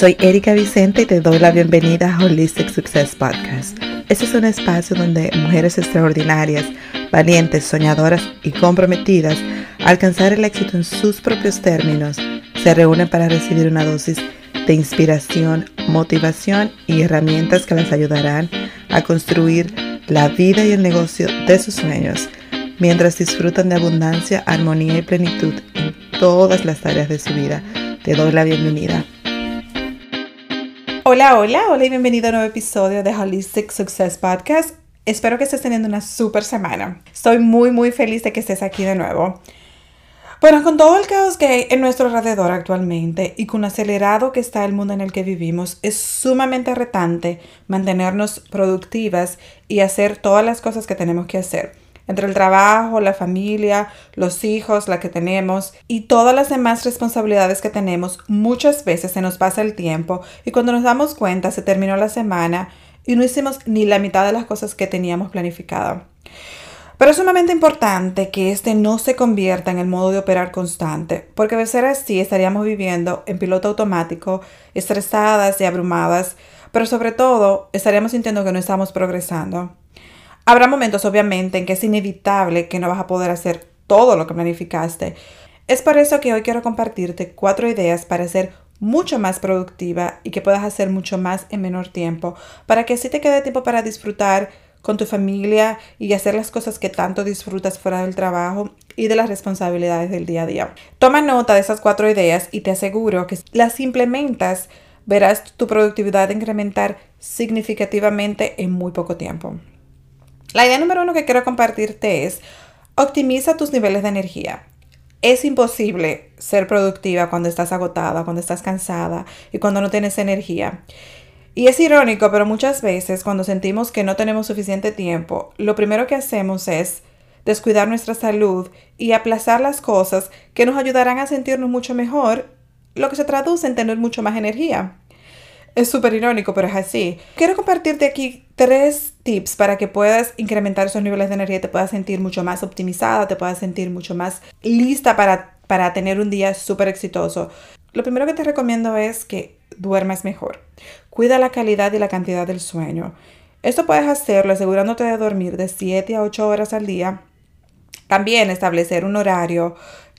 Soy Erika Vicente y te doy la bienvenida a Holistic Success Podcast. Este es un espacio donde mujeres extraordinarias, valientes, soñadoras y comprometidas a alcanzar el éxito en sus propios términos se reúnen para recibir una dosis de inspiración, motivación y herramientas que las ayudarán a construir la vida y el negocio de sus sueños mientras disfrutan de abundancia, armonía y plenitud en todas las áreas de su vida. Te doy la bienvenida. Hola, hola, hola y bienvenido a un nuevo episodio de Holistic Success Podcast. Espero que estés teniendo una super semana. Estoy muy, muy feliz de que estés aquí de nuevo. Bueno, con todo el caos que hay en nuestro alrededor actualmente y con lo acelerado que está el mundo en el que vivimos, es sumamente retante mantenernos productivas y hacer todas las cosas que tenemos que hacer. Entre el trabajo, la familia, los hijos, la que tenemos y todas las demás responsabilidades que tenemos, muchas veces se nos pasa el tiempo y cuando nos damos cuenta se terminó la semana y no hicimos ni la mitad de las cosas que teníamos planificado. Pero es sumamente importante que este no se convierta en el modo de operar constante, porque de ser así estaríamos viviendo en piloto automático, estresadas y abrumadas, pero sobre todo estaríamos sintiendo que no estamos progresando. Habrá momentos obviamente en que es inevitable que no vas a poder hacer todo lo que planificaste. Es por eso que hoy quiero compartirte cuatro ideas para ser mucho más productiva y que puedas hacer mucho más en menor tiempo, para que así te quede tiempo para disfrutar con tu familia y hacer las cosas que tanto disfrutas fuera del trabajo y de las responsabilidades del día a día. Toma nota de esas cuatro ideas y te aseguro que las implementas verás tu productividad incrementar significativamente en muy poco tiempo. La idea número uno que quiero compartirte es optimiza tus niveles de energía. Es imposible ser productiva cuando estás agotada, cuando estás cansada y cuando no tienes energía. Y es irónico, pero muchas veces cuando sentimos que no tenemos suficiente tiempo, lo primero que hacemos es descuidar nuestra salud y aplazar las cosas que nos ayudarán a sentirnos mucho mejor, lo que se traduce en tener mucho más energía. Es súper irónico, pero es así. Quiero compartirte aquí tres tips para que puedas incrementar esos niveles de energía te puedas sentir mucho más optimizada, te puedas sentir mucho más lista para, para tener un día súper exitoso. Lo primero que te recomiendo es que duermas mejor. Cuida la calidad y la cantidad del sueño. Esto puedes hacerlo asegurándote de dormir de 7 a 8 horas al día. También establecer un horario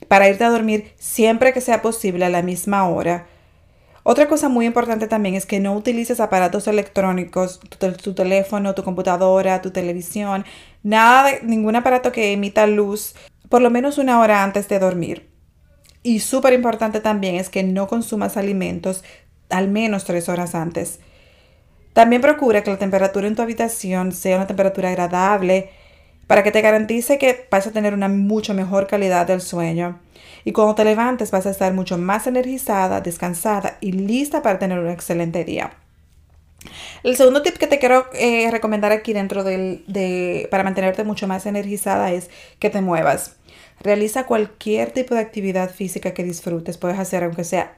para irte a dormir siempre que sea posible a la misma hora. Otra cosa muy importante también es que no utilices aparatos electrónicos, tu, teléfono, tu computadora, tu televisión, nada ningún aparato que emita luz por lo menos una hora antes de dormir. Y súper importante también es que no consumas alimentos al menos tres horas antes. También procura que la temperatura en tu habitación sea una temperatura agradable para que te garantice que vas a tener una mucho mejor calidad del sueño. Y cuando te levantes vas a estar mucho más energizada, descansada y lista para tener un excelente día. El segundo tip que te quiero eh, recomendar aquí dentro de, para mantenerte mucho más energizada es que te muevas. Realiza cualquier tipo de actividad física que disfrutes. Puedes hacer aunque sea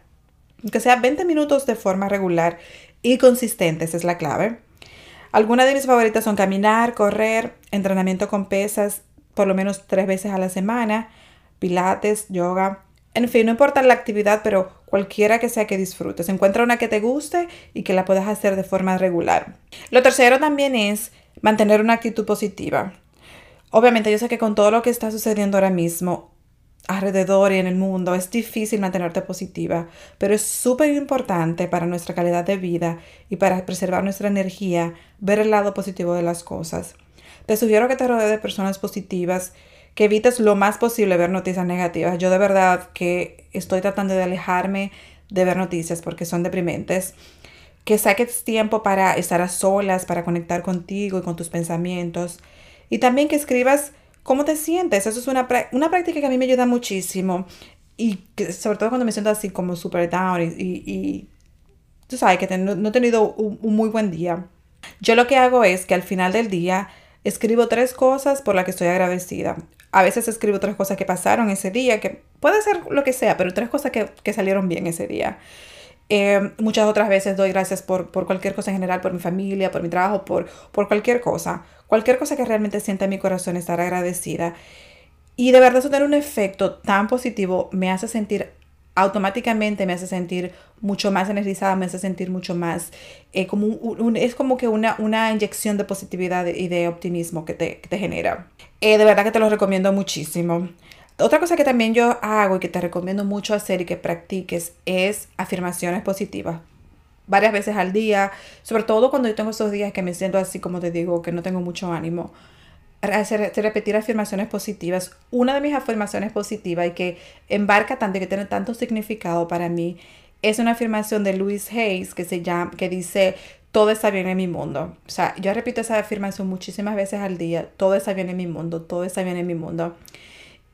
aunque sea 20 minutos de forma regular y consistente, esa es la clave. Algunas de mis favoritas son caminar, correr, entrenamiento con pesas por lo menos tres veces a la semana, pilates, yoga, en fin, no importa la actividad, pero cualquiera que sea que disfrutes. Encuentra una que te guste y que la puedas hacer de forma regular. Lo tercero también es mantener una actitud positiva. Obviamente yo sé que con todo lo que está sucediendo ahora mismo, alrededor y en el mundo, es difícil mantenerte positiva, pero es súper importante para nuestra calidad de vida y para preservar nuestra energía, ver el lado positivo de las cosas. Te sugiero que te rodees de personas positivas, que evites lo más posible ver noticias negativas. Yo de verdad que estoy tratando de alejarme de ver noticias porque son deprimentes. Que saques tiempo para estar a solas, para conectar contigo y con tus pensamientos. Y también que escribas ¿Cómo te sientes? Eso es una, una práctica que a mí me ayuda muchísimo. Y sobre todo cuando me siento así como super down y, y, tú sabes que no, he tenido un, muy buen día. Yo lo que hago es que al final del día escribo tres cosas por las que estoy agradecida. A veces escribo tres cosas que pasaron ese día, que puede ser lo que sea, pero tres cosas que, que salieron bien ese día. Eh, muchas otras veces doy gracias por, por, cualquier cosa en general, por mi familia, por mi trabajo, por, por cualquier cosa. Cualquier cosa que realmente sienta en mi corazón estar agradecida. Y de verdad eso tiene un efecto tan positivo, me hace sentir automáticamente me hace sentir mucho más energizada, me hace sentir mucho más, eh, como es como que una, una inyección de positividad y de optimismo que te, te genera. Eh, de verdad que te lo recomiendo muchísimo. Otra cosa que también yo hago y que te recomiendo mucho hacer y que practiques es afirmaciones positivas. Varias veces al día, sobre todo cuando yo tengo esos días que me siento así como te digo, que no tengo mucho ánimo hacer, repetir afirmaciones positivas. Una de mis afirmaciones positivas y que embarca tanto y que tiene tanto significado para mí es una afirmación de Louis Hayes que se llama, que dice, todo está bien en mi mundo. O sea, yo repito esa afirmación muchísimas veces al día, todo está bien en mi mundo, todo está bien en mi mundo.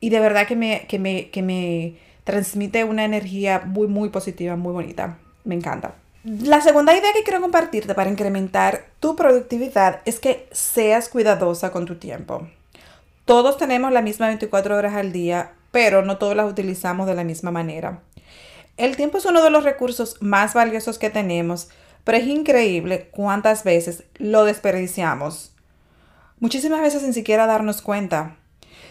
Y de verdad que me, que me, que me transmite una energía muy, muy positiva, muy bonita. Me encanta. La segunda idea que quiero compartirte para incrementar tu productividad es que seas cuidadosa con tu tiempo. Todos tenemos la misma 24 horas al día, pero no todos las utilizamos de la misma manera. El tiempo es uno de los recursos más valiosos que tenemos, pero es increíble cuántas veces lo desperdiciamos. Muchísimas veces sin siquiera darnos cuenta.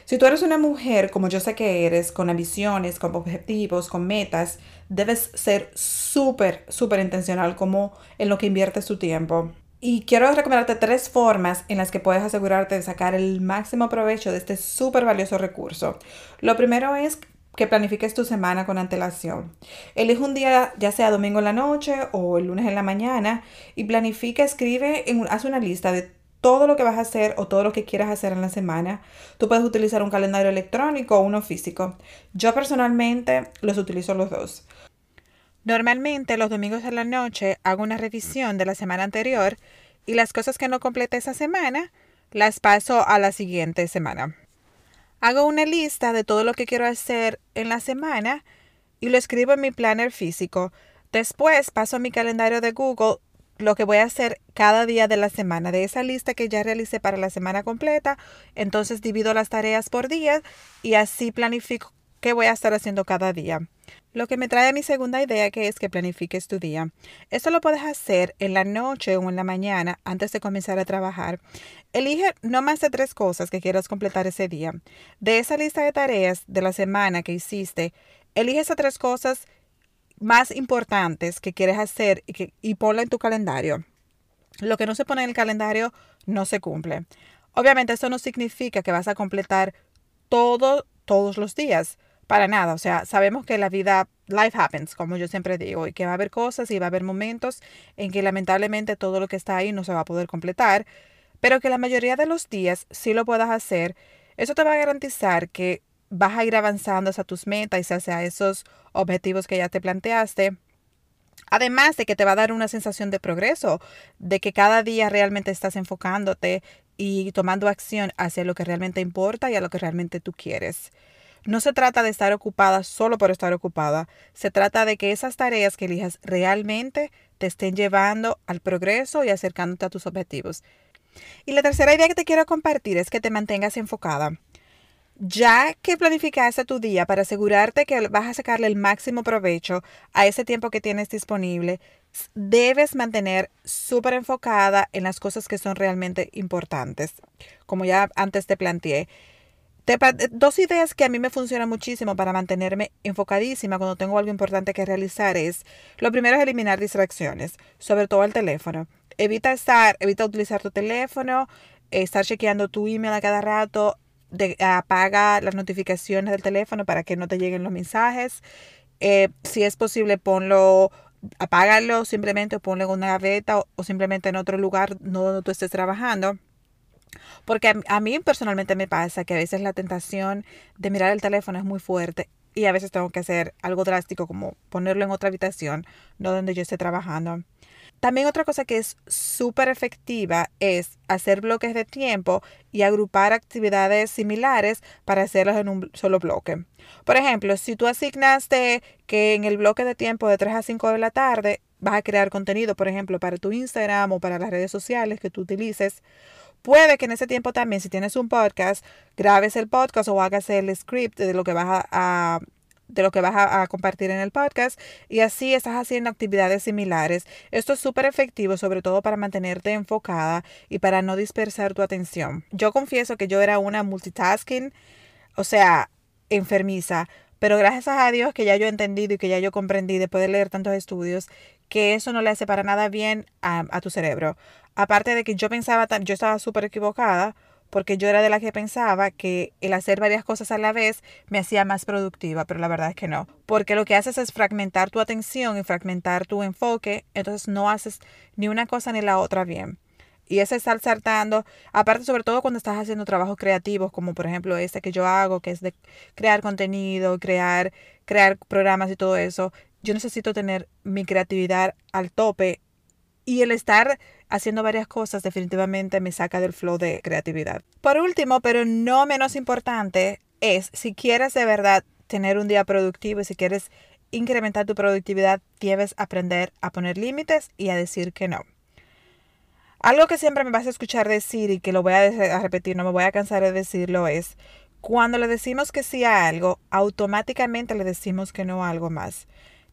Si tú eres una mujer, como yo sé que eres, con ambiciones, con objetivos, con metas, debes ser súper, súper intencional como en lo que inviertes tu tiempo. Y quiero recomendarte tres formas en las que puedes asegurarte de sacar el máximo provecho de este súper valioso recurso. Lo primero es que planifiques tu semana con antelación. Elige un día, ya sea domingo en la noche o el lunes en la mañana, y planifica, escribe, haz una lista de todo lo que vas a hacer o todo lo que quieras hacer en la semana. Tú puedes utilizar un calendario electrónico o uno físico. Yo personalmente los utilizo los dos. Normalmente los domingos en la noche hago una revisión de la semana anterior y las cosas que no completé esa semana las paso a la siguiente semana. Hago una lista de todo lo que quiero hacer en la semana y lo escribo en mi planner físico. Después paso a mi calendario de Google lo que voy a hacer cada día de la semana. De esa lista que ya realicé para la semana completa, entonces divido las tareas por día y así planifico qué voy a estar haciendo cada día. Lo que me trae a mi segunda idea que es que planifiques tu día. Esto lo puedes hacer en la noche o en la mañana antes de comenzar a trabajar. Elige no más de tres cosas que quieras completar ese día. De esa lista de tareas de la semana que hiciste, elige esas tres cosas más importantes que quieres hacer y, ponlo en tu calendario. Lo que no se pone en el calendario no se cumple. Obviamente esto no significa que vas a completar todo todos los días. Para nada. O sea, sabemos que la vida, life happens, como yo siempre digo, y que va a haber cosas y va a haber momentos en que lamentablemente todo lo que está ahí no se va a poder completar, pero que la mayoría de los días sí lo puedas hacer. Eso te va a garantizar que vas a ir avanzando hacia tus metas y hacia esos objetivos que ya te planteaste. Además de que te va a dar una sensación de progreso, de que cada día realmente estás enfocándote y tomando acción hacia lo que realmente importa y a lo que realmente tú quieres. No se trata de estar ocupada solo por estar ocupada, se trata de que esas tareas que elijas realmente te estén llevando al progreso y acercándote a tus objetivos. Y la tercera idea que te quiero compartir es que te mantengas enfocada. Ya que planificaste tu día para asegurarte que vas a sacarle el máximo provecho a ese tiempo que tienes disponible, debes mantener súper enfocada en las cosas que son realmente importantes, como ya antes te planteé. dos ideas que a mí me funcionan muchísimo para mantenerme enfocadísima cuando tengo algo importante que realizar es, lo primero es eliminar distracciones, sobre todo el teléfono. Evita estar, evita utilizar tu teléfono, estar chequeando tu email a cada rato, apaga las notificaciones del teléfono para que no te lleguen los mensajes. Eh, si es posible, ponlo, apágalo simplemente ponlo en una gaveta o, simplemente en otro lugar no donde tú estés trabajando. Porque a, mí personalmente me pasa que a veces la tentación de mirar el teléfono es muy fuerte y a veces tengo que hacer algo drástico como ponerlo en otra habitación, no donde yo esté trabajando. También otra cosa que es súper efectiva es hacer bloques de tiempo y agrupar actividades similares para hacerlas en un solo bloque. Por ejemplo, si tú asignaste que en el bloque de tiempo de 3 a 5 de la tarde vas a crear contenido, por ejemplo, para tu Instagram o para las redes sociales que tú utilices, puede que en ese tiempo también, si tienes un podcast, grabes el podcast o hagas el script de lo que vas a de lo que vas a, compartir en el podcast y así estás haciendo actividades similares. Esto es súper efectivo, sobre todo para mantenerte enfocada y para no dispersar tu atención. Yo confieso que yo era una multitasking, o sea, enfermiza, Pero gracias a Dios que ya yo he entendido y que ya yo comprendí después de leer tantos estudios que eso no le hace para nada bien a, a tu cerebro. Aparte de que yo pensaba, yo estaba súper equivocada porque yo era de la que pensaba que el hacer varias cosas a la vez me hacía más productiva, pero la verdad es que no, porque lo que haces es fragmentar tu atención y fragmentar tu enfoque, entonces no haces ni una cosa ni la otra bien. Y ese estar saltando, aparte sobre todo cuando estás haciendo trabajos creativos, como por ejemplo este que yo hago, que es de crear contenido, crear, crear programas y todo eso, yo necesito tener mi creatividad al tope y el estar haciendo varias cosas definitivamente me saca del flow de creatividad. Por último, pero no menos importante, es si quieres de verdad tener un día productivo y si quieres incrementar tu productividad, debes aprender a poner límites y a decir que no. Algo que siempre me vas a escuchar decir y que lo voy a, repetir, no me voy a cansar de decirlo es, cuando le decimos que sí a algo, automáticamente le decimos que no a algo más.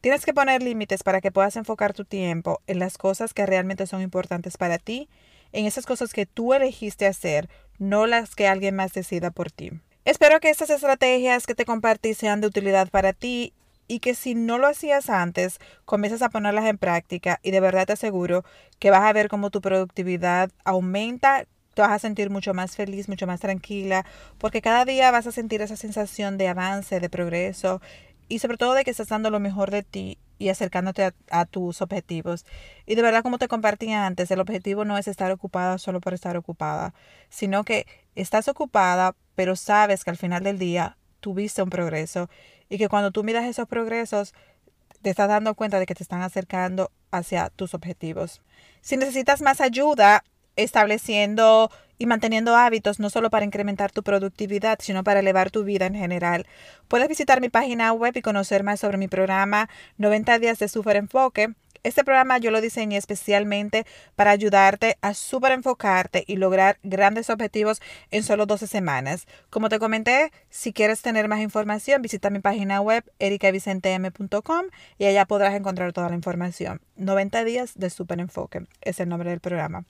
Tienes que poner límites para que puedas enfocar tu tiempo en las cosas que realmente son importantes para ti, en esas cosas que tú elegiste hacer, no las que alguien más decida por ti. Espero que estas estrategias que te compartí sean de utilidad para ti y que si no lo hacías antes, comiences a ponerlas en práctica y de verdad te aseguro que vas a ver cómo tu productividad aumenta, te vas a sentir mucho más feliz, mucho más tranquila, porque cada día vas a sentir esa sensación de avance, de progreso y sobre todo de que estás dando lo mejor de ti y acercándote a, tus objetivos. Y de verdad, como te compartí antes, el objetivo no es estar ocupada solo por estar ocupada, sino que estás ocupada, pero sabes que al final del día tuviste un progreso y que cuando tú miras esos progresos, te estás dando cuenta de que te están acercando hacia tus objetivos. Si necesitas más ayuda estableciendo y manteniendo hábitos no solo para incrementar tu productividad, sino para elevar tu vida en general. Puedes visitar mi página web y conocer más sobre mi programa 90 días de super enfoque. Este programa yo lo diseñé especialmente para ayudarte a super enfocarte y lograr grandes objetivos en solo 12 semanas. Como te comenté, si quieres tener más información, visita mi página web ericavicentem.com y allá podrás encontrar toda la información. 90 días de super enfoque es el nombre del programa.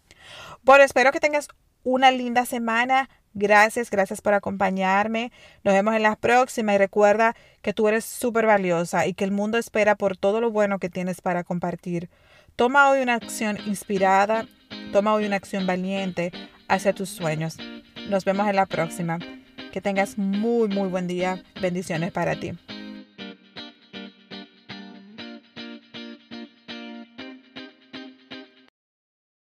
Bueno, espero que tengas una linda semana. Gracias, gracias por acompañarme. Nos vemos en la próxima y recuerda que tú eres súper valiosa y que el mundo espera por todo lo bueno que tienes para compartir. Toma hoy una acción inspirada, toma hoy una acción valiente hacia tus sueños. Nos vemos en la próxima. Que tengas muy, muy buen día. Bendiciones para ti.